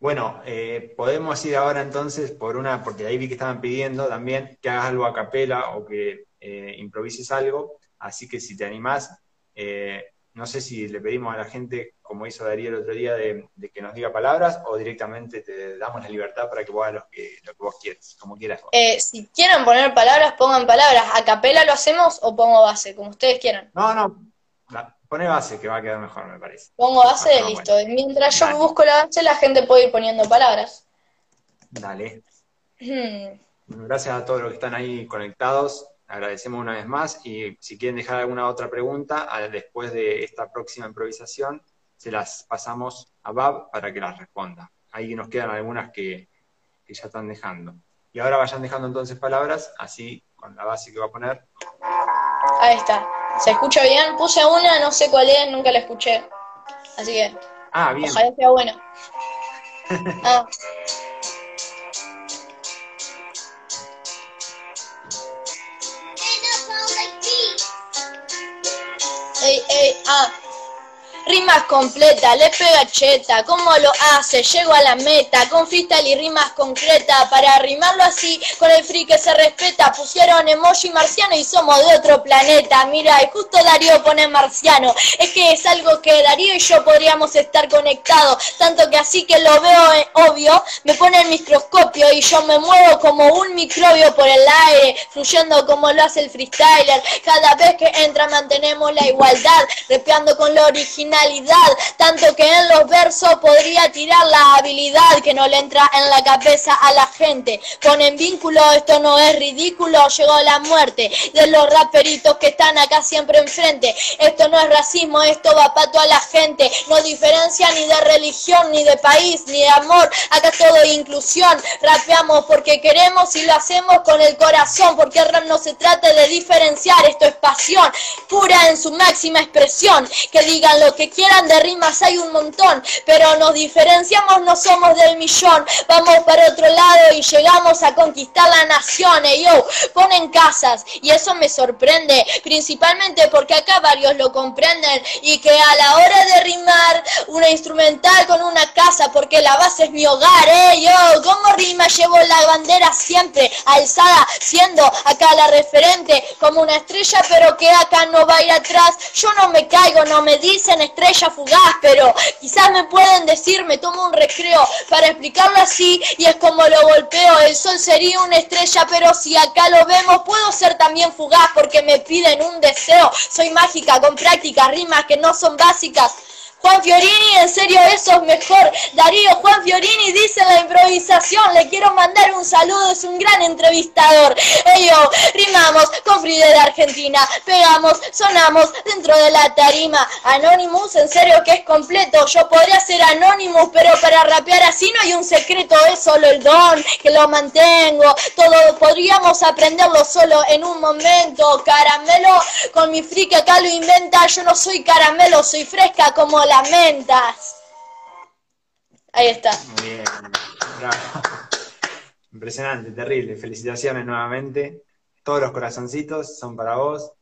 Speaker 1: Bueno, eh, podemos ir ahora entonces por una, porque ahí vi que estaban pidiendo también que hagas algo a capela o que eh, improvises algo, así que si te animás, eh, no sé si le pedimos a la gente, como hizo Darío el otro día, de, que nos diga palabras o directamente te damos la libertad para que vos hagas lo que, lo que vos quieras, como quieras.
Speaker 2: Eh, si quieren poner palabras, pongan palabras. ¿A capela lo hacemos o pongo base? Como ustedes quieran.
Speaker 1: No, no. Pone base, que va a quedar mejor, me parece.
Speaker 2: Pongo base, listo. Mientras yo busco la base, la gente puede ir poniendo palabras.
Speaker 1: Dale. Hmm. Gracias a todos los que están ahí conectados agradecemos una vez más y si quieren dejar alguna otra pregunta, después de esta próxima improvisación, se las pasamos a Bab para que las responda. Ahí nos quedan algunas que, ya están dejando. Y ahora vayan dejando entonces palabras, así con la base que va a poner.
Speaker 2: Ahí está. ¿Se escucha bien? Puse una, no sé cuál es, nunca la escuché. Así que.
Speaker 1: Ah, bien.
Speaker 2: Ojalá sea buena. ah. Ah. Rimas completas, le pega cheta, ¿cómo lo hace? Llego a la meta, con freestyle y rimas concretas, para rimarlo así, con el free que se respeta, pusieron emoji marciano y somos de otro planeta, mira, y justo Darío pone marciano, es que es algo que Darío y yo podríamos estar conectados, tanto que así que lo veo eh, obvio, me pone el microscopio y yo me muevo como un microbio por el aire, fluyendo como lo hace el freestyler, cada vez que entra mantenemos la igualdad, repeando con lo original, tanto que en los versos podría tirar la habilidad que no le entra en la cabeza a la gente. Ponen vínculo, esto no es ridículo, llegó la muerte de los raperitos que están acá siempre enfrente. Esto no es racismo, esto va para toda la gente, no diferencia ni de religión, ni de país, ni de amor, acá todo inclusión. Rapeamos porque queremos y lo hacemos con el corazón, porque el rap no se trata de diferenciar, esto es pasión, pura en su máxima expresión, que digan lo que quieran de rimas hay un montón, pero nos diferenciamos, no somos del millón. Vamos para otro lado y llegamos a conquistar la nación. Y yo, ponen casas y eso me sorprende, principalmente porque acá varios lo comprenden y que a la hora de rimar una instrumental con una casa, porque la base es mi hogar, eh, yo, como rima llevo la bandera siempre alzada, siendo acá la referente como una estrella, pero que acá no va a ir atrás. Yo no me caigo, no me dicen fugaz, pero quizás me pueden decir, me tomo un recreo para explicarlo así y es como lo golpeo, el sol sería una estrella, pero si acá lo vemos, puedo ser también fugaz porque me piden un deseo, soy mágica con prácticas, rimas que no son básicas. Juan Fiorini, en serio eso es mejor. Darío Juan Fiorini dice la improvisación, le quiero mandar un saludo, es un gran entrevistador. Ello, rimamos con Fride de Argentina, pegamos, sonamos dentro de la tarima. Anonymous, en serio que es completo, yo podría ser Anonymous, pero para rapear así no hay un secreto, es solo el don que lo mantengo. Todo podríamos aprenderlo solo en un momento. Caramelo, con mi friki acá lo inventa, yo no soy caramelo, soy fresca como lamentas. Ahí está.
Speaker 1: Muy bien, Impresionante, terrible. Felicitaciones nuevamente. Todos los corazoncitos son para vos.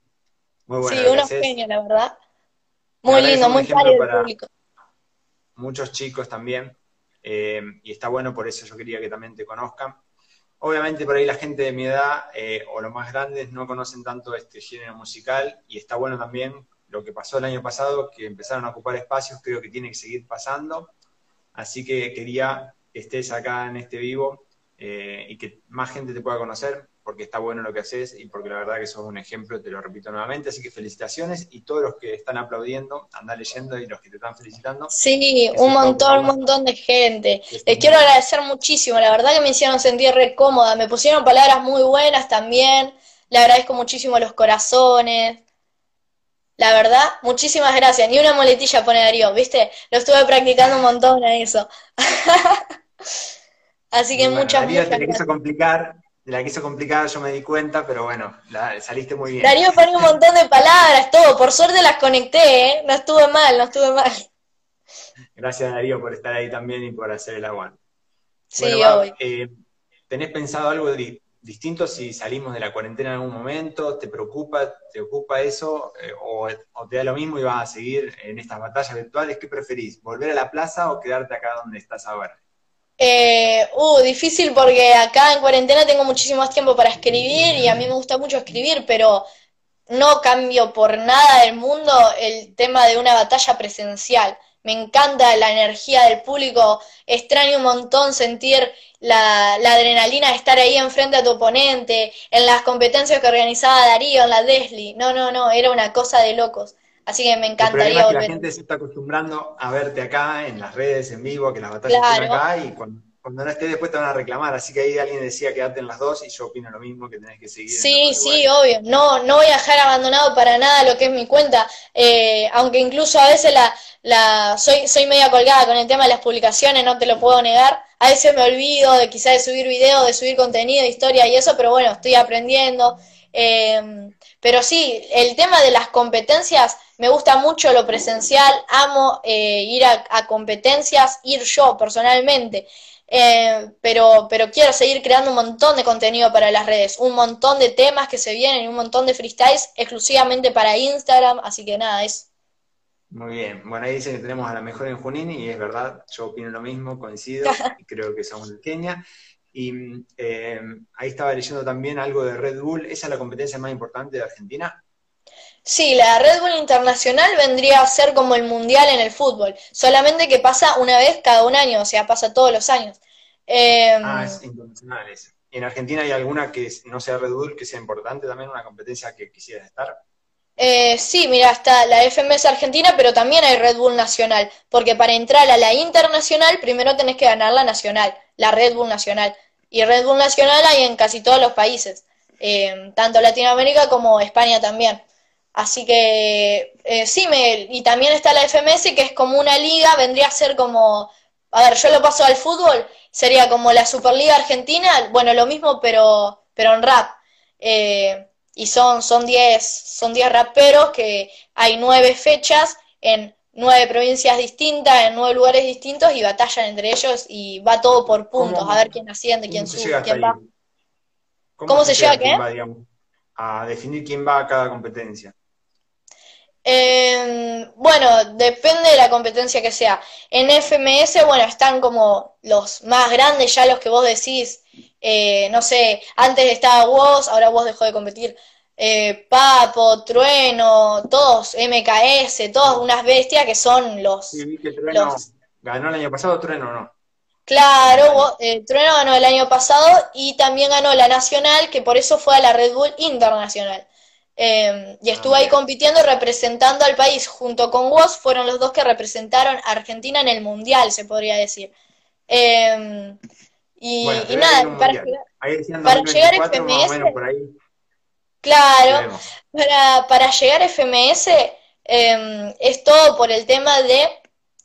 Speaker 2: Muy bueno. Sí, unos genios, la verdad. Muy lindo, muy cálido el público.
Speaker 1: Muchos chicos también. Eh, y está bueno, por eso yo quería que también te conozcan. Obviamente por ahí la gente de mi edad eh, o los más grandes no conocen tanto este género musical y está bueno también lo que pasó el año pasado, que empezaron a ocupar espacios, creo que tiene que seguir pasando. Así que quería que estés acá en este vivo eh, y que más gente te pueda conocer, porque está bueno lo que haces y porque la verdad que sos un ejemplo, te lo repito nuevamente. Así que felicitaciones y todos los que están aplaudiendo, anda leyendo y los que te están felicitando.
Speaker 2: Sí, un montón, un montón de gente. Les quiero agradecer muchísimo, la verdad que me hicieron sentir re cómoda, me pusieron palabras muy buenas también. Le agradezco muchísimo los corazones, la verdad, muchísimas gracias. Ni una moletilla pone Darío, ¿viste? Lo estuve practicando un montón a eso. Así que muchas,
Speaker 1: Darío muchas te quiso complicar, la quiso complicar, yo me di cuenta, pero bueno, saliste muy bien.
Speaker 2: Darío pone un montón de palabras, todo. Por suerte las conecté, ¿eh? No estuve mal, no estuve mal.
Speaker 1: Gracias Darío por estar ahí también y por hacer el aguante.
Speaker 2: Sí, bueno,
Speaker 1: eh, ¿Tenés pensado algo de, distinto si salimos de la cuarentena en algún momento, ¿te preocupa, te ocupa eso eh, o, te da lo mismo y vas a seguir en estas batallas virtuales? ¿Qué preferís? ¿Volver a la plaza o quedarte acá donde estás ahora?
Speaker 2: Eh, uh, difícil porque acá en cuarentena tengo muchísimo más tiempo para escribir y a mí me gusta mucho escribir, pero no cambio por nada del mundo el tema de una batalla presencial. Me encanta la energía del público, extraño un montón sentir la, adrenalina de estar ahí enfrente a tu oponente, en las competencias que organizaba Darío, en la Desli. No, no, no, era una cosa de locos. Así que me encantaría
Speaker 1: el la gente se está acostumbrando a verte acá en las redes, en vivo, que las batallas están acá y cuando, no estés después te van a reclamar. Así que ahí alguien decía quedarte en las dos y yo opino lo mismo, que tenés que seguir.
Speaker 2: Sí, sí, obvio. No, no voy a dejar abandonado para nada lo que es mi cuenta. Eh, aunque incluso a veces la, la, soy, soy media colgada con el tema de las publicaciones, no te lo puedo negar. A veces me olvido de quizás de subir videos, de subir contenido, historia y eso, pero bueno, estoy aprendiendo. Eh, pero sí, el tema de las competencias, me gusta mucho lo presencial, amo eh, ir a, competencias, ir yo personalmente. Eh, pero, pero quiero seguir creando un montón de contenido para las redes, un montón de temas que se vienen un montón de freestyles exclusivamente para Instagram, así que nada, es
Speaker 1: Muy bien. Bueno, ahí dicen que tenemos a la mejor en Junín y es verdad, yo opino lo mismo, coincido y creo que somos de Kenia. Y eh, ahí estaba leyendo también algo de Red Bull. ¿Esa es la competencia más importante de Argentina?
Speaker 2: Sí, la Red Bull Internacional vendría a ser como el Mundial en el fútbol, solamente que pasa una vez cada un año, o sea, pasa todos los años.
Speaker 1: Em, ah, es internacional esa. ¿En Argentina hay alguna que no sea Red Bull, que sea importante también, una competencia que quisiera estar?
Speaker 2: Eh, sí, mira, está la FMS Argentina, pero también hay Red Bull Nacional, porque para entrar a la internacional primero tenés que ganar la nacional, la Red Bull Nacional. Y Red Bull Nacional hay en casi todos los países, eh, tanto Latinoamérica como España también. Así que eh, sí, me, y también está la FMS, que es como una liga, vendría a ser como, a ver, yo lo paso al fútbol, sería como la Superliga Argentina, bueno, lo mismo, pero, pero en rap. Eh, y son 10 son diez, son diez raperos que hay nueve fechas en nueve provincias distintas, en nueve lugares distintos y batallan entre ellos y va todo por puntos, a ver quién asciende, quién sube, quién va.
Speaker 1: ¿Cómo, se, llega a qué? a definir quién va a cada competencia.
Speaker 2: Eh, bueno, depende de la competencia que sea. En FMS, bueno, están como los más grandes, ya los que vos decís, eh, no sé, antes estaba vos, ahora vos dejó de competir. Eh, Papo, Trueno, todos, MKS, todas unas bestias que son los.
Speaker 1: Sí, vi que Trueno ganó el año pasado, Trueno no.
Speaker 2: Claro, eh, Trueno ganó el año pasado y también ganó la Nacional, que por eso fue a la Red Bull Internacional. Em, y estuvo ahí compitiendo, representando al país. Junto con vos fueron los dos que representaron a Argentina en el Mundial, se podría decir. Em, y, nada, para, llegar, a FMS. Claro, para, para, llegar a FMS em, es todo por el tema de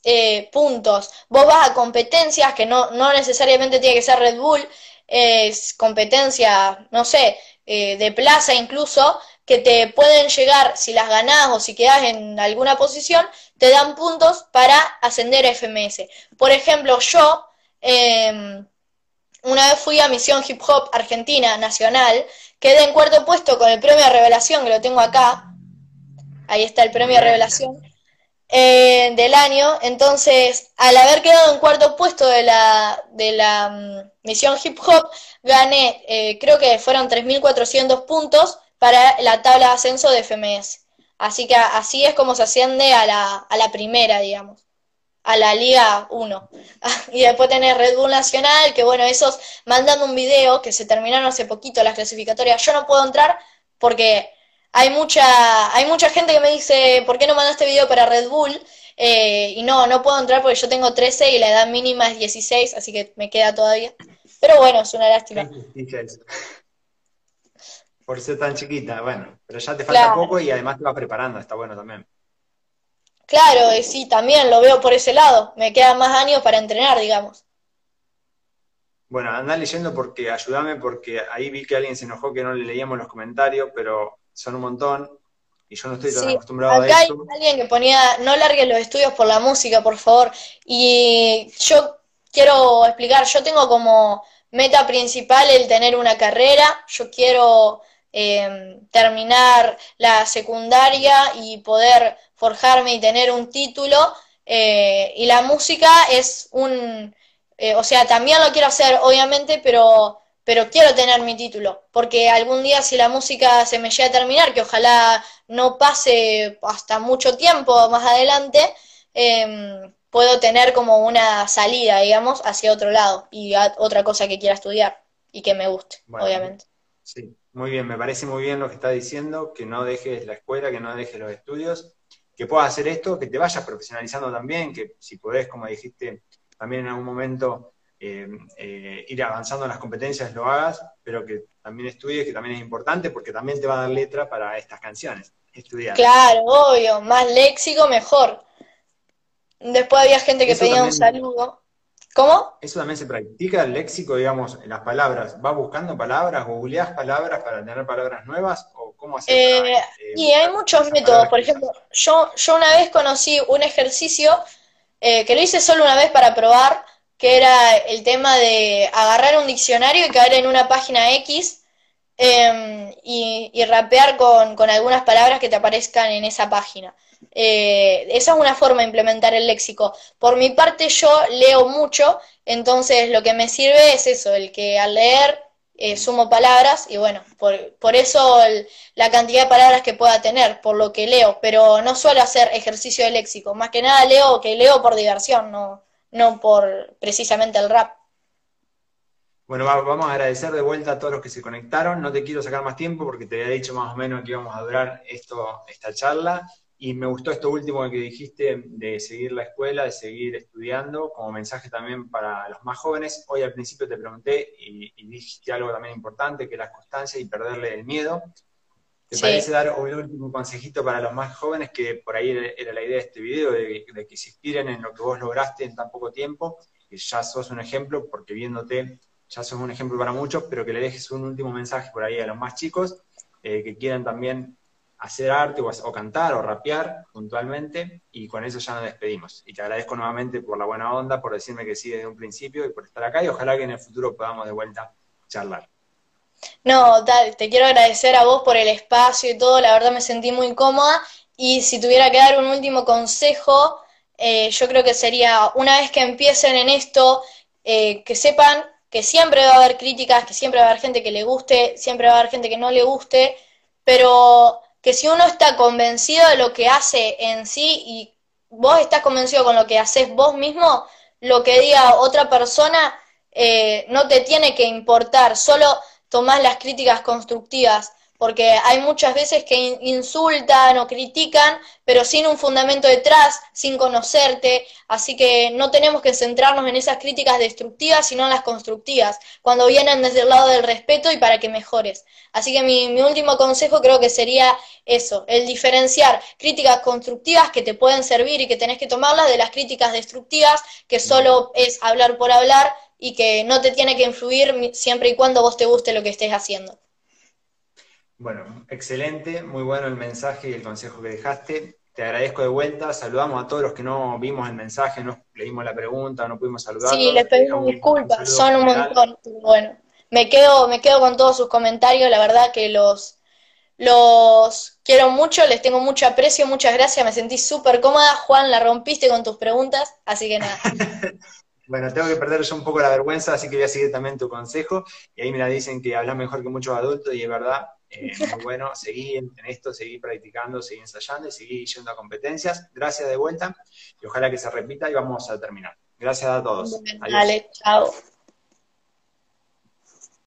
Speaker 2: eh, puntos. Vos vas a competencias que no, no necesariamente tiene que ser Red Bull, es competencia, no sé, eh, de plaza incluso, que te pueden llegar, si las ganás o si quedas en alguna posición, te dan puntos para ascender a FMS. Por ejemplo, yo em, una vez fui a Misión Hip Hop Argentina Nacional, quedé en cuarto puesto con el premio revelación, que lo tengo acá. Ahí está el premio revelación eh, del año. Entonces, al haber quedado en cuarto puesto de la, de la mm, Misión Hip Hop, gané, eh, creo que fueron 3.400 puntos para la tabla de ascenso de FMS. Así que así es como se asciende a la, a la primera, digamos, a la Liga 1. y después tenés Red Bull Nacional, que bueno, esos mandando un video que se terminaron hace poquito las clasificatorias. Yo no puedo entrar porque hay mucha, hay mucha gente que me dice, ¿por qué no mandaste video para Red Bull? Eh, y no, no puedo entrar porque yo tengo 13 y la edad mínima es 16, así que me queda todavía. Pero bueno, es una lástima
Speaker 1: por ser tan chiquita, bueno, pero ya te falta poco y además te vas preparando, está bueno también.
Speaker 2: Claro, sí, también lo veo por ese lado, me quedan más años para entrenar, digamos.
Speaker 1: Bueno, anda leyendo porque, ayúdame, porque ahí vi que alguien se enojó que no le leíamos los comentarios, pero son un montón y yo no estoy tan acostumbrado a eso. Hay
Speaker 2: alguien que ponía, no largues los estudios por la música, por favor. Y yo quiero explicar, yo tengo como meta principal el tener una carrera, yo quiero Em, terminar la secundaria y poder forjarme y tener un título. Eh, y la música es un, eh, o sea, también lo quiero hacer, obviamente, pero, pero quiero tener mi título, porque algún día si la música se me llega a terminar, que ojalá no pase hasta mucho tiempo más adelante, em, puedo tener como una salida, digamos, hacia otro lado y otra cosa que quiera estudiar y que me guste, obviamente.
Speaker 1: Sí. Muy bien, me parece muy bien lo que está diciendo, que no dejes la escuela, que no dejes los estudios, que puedas hacer esto, que te vayas profesionalizando también, que si podés, como dijiste, también en algún momento eh, eh, ir avanzando en las competencias, lo hagas, pero que también estudies, que también es importante, porque también te va a dar letra para estas canciones, estudiar.
Speaker 2: Claro, obvio, más léxico mejor. Después había gente que pedía un saludo. ¿Cómo?
Speaker 1: Eso también se practica, el léxico, digamos, en las palabras. ¿Vas buscando palabras, googleás palabras para tener palabras nuevas? ¿O cómo hacer?
Speaker 2: Eh, eh, y hay muchos métodos. Por ejemplo, yo, yo una vez conocí un ejercicio eh, que lo hice solo una vez para probar, que era el tema de agarrar un diccionario y caer en una página X em, y, rapear con, con, algunas palabras que te aparezcan en esa página. Eh, esa es una forma de implementar el léxico. Por mi parte yo leo mucho, entonces lo que me sirve es eso, el que al leer eh, sumo palabras y bueno, por, por eso la cantidad de palabras que pueda tener, por lo que leo, pero no suelo hacer ejercicio de léxico, más que nada leo que leo por diversión, no, no por precisamente el rap.
Speaker 1: Bueno, vamos a agradecer de vuelta a todos los que se conectaron. No te quiero sacar más tiempo porque te había dicho más o menos que íbamos a durar esto, esta charla. Y me gustó esto último que dijiste de seguir la escuela, de seguir estudiando, como mensaje también para los más jóvenes. Hoy al principio te pregunté y, dijiste algo también importante, que la constancia y perderle el miedo. ¿Te parece dar un último consejito para los más jóvenes, que por ahí era la idea de este video, de, que se inspiren en lo que vos lograste en tan poco tiempo, que ya sos un ejemplo, porque viéndote ya sos un ejemplo para muchos, pero que le dejes un último mensaje por ahí a los más chicos, eh, que quieran también hacer arte o, cantar o rapear puntualmente y con eso ya nos despedimos. Y te agradezco nuevamente por la buena onda, por decirme que sí desde un principio y por estar acá y ojalá que en el futuro podamos de vuelta charlar.
Speaker 2: No, te quiero agradecer a vos por el espacio y todo, la verdad me sentí muy cómoda y si tuviera que dar un último consejo, eh, yo creo que sería, una vez que empiecen en esto, eh, que sepan que siempre va a haber críticas, que siempre va a haber gente que le guste, siempre va a haber gente que no le guste, pero que si uno está convencido de lo que hace en sí y vos estás convencido con lo que haces vos mismo, lo que diga otra persona eh, no te tiene que importar, solo tomás las críticas constructivas porque hay muchas veces que insultan o critican, pero sin un fundamento detrás, sin conocerte, así que no tenemos que centrarnos en esas críticas destructivas, sino en las constructivas, cuando vienen desde el lado del respeto y para que mejores. Así que mi, mi último consejo creo que sería eso, el diferenciar críticas constructivas que te pueden servir y que tenés que tomarlas de las críticas destructivas, que solo es hablar por hablar y que no te tiene que influir siempre y cuando vos te guste lo que estés haciendo.
Speaker 1: Bueno, excelente, muy bueno el mensaje y el consejo que dejaste. Te agradezco de vuelta, saludamos a todos los que no vimos el mensaje, no leímos la pregunta, no pudimos saludar.
Speaker 2: Sí, les pedimos disculpas, son un montón. Bueno, me quedo, me quedo con todos sus comentarios, la verdad que los, los quiero mucho, les tengo mucho aprecio, muchas gracias, me sentí súper cómoda. Juan, la rompiste con tus preguntas, así que nada.
Speaker 1: bueno, tengo que perder yo un poco la vergüenza, así que voy a seguir también tu consejo. Y ahí me la dicen que hablas mejor que muchos adultos, y es verdad, eh, muy bueno, seguí en, esto, seguí practicando, seguí ensayando y seguí yendo a competencias. Gracias de vuelta y ojalá que se repita y vamos a terminar. Gracias a todos.
Speaker 2: Dale, chao.